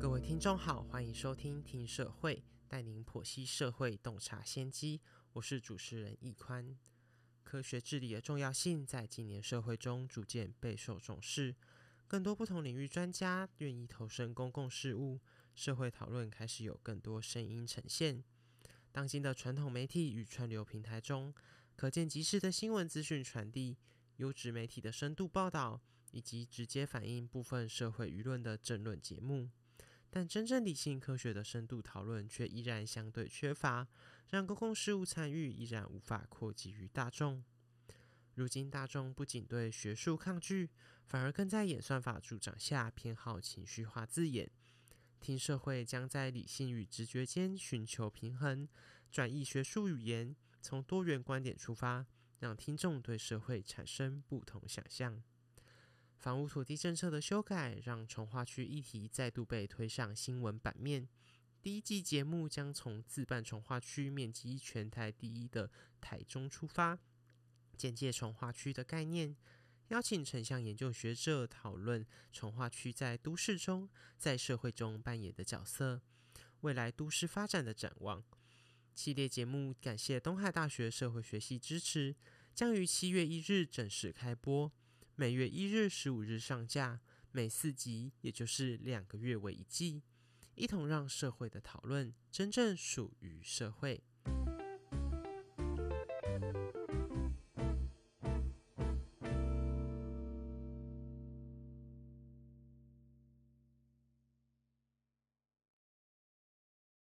各位听众好，欢迎收听听社会，带您剖析社会洞察先机。我是主持人易宽。科学治理的重要性在今年社会中逐渐备受重视，更多不同领域专家愿意投身公共事务，社会讨论开始有更多声音呈现。当今的传统媒体与串流平台中，可见及时的新闻资讯传递、优质媒体的深度报道，以及直接反映部分社会舆论的政论节目。但真正理性科学的深度讨论却依然相对缺乏，让公共事务参与依然无法扩及于大众。如今大众不仅对学术抗拒，反而更在演算法助长下偏好情绪化字眼。听社会将在理性与直觉间寻求平衡，转译学术语言，从多元观点出发，让听众对社会产生不同想象。房屋土地政策的修改，让从化区议题再度被推上新闻版面。第一季节目将从自办从化区面积全台第一的台中出发，简介从化区的概念，邀请城乡研究学者讨论从化区在都市中、在社会中扮演的角色，未来都市发展的展望。系列节目感谢东海大学社会学系支持，将于七月一日正式开播。每月一日、十五日上架，每四集，也就是两个月为一季，一同让社会的讨论真正属于社会。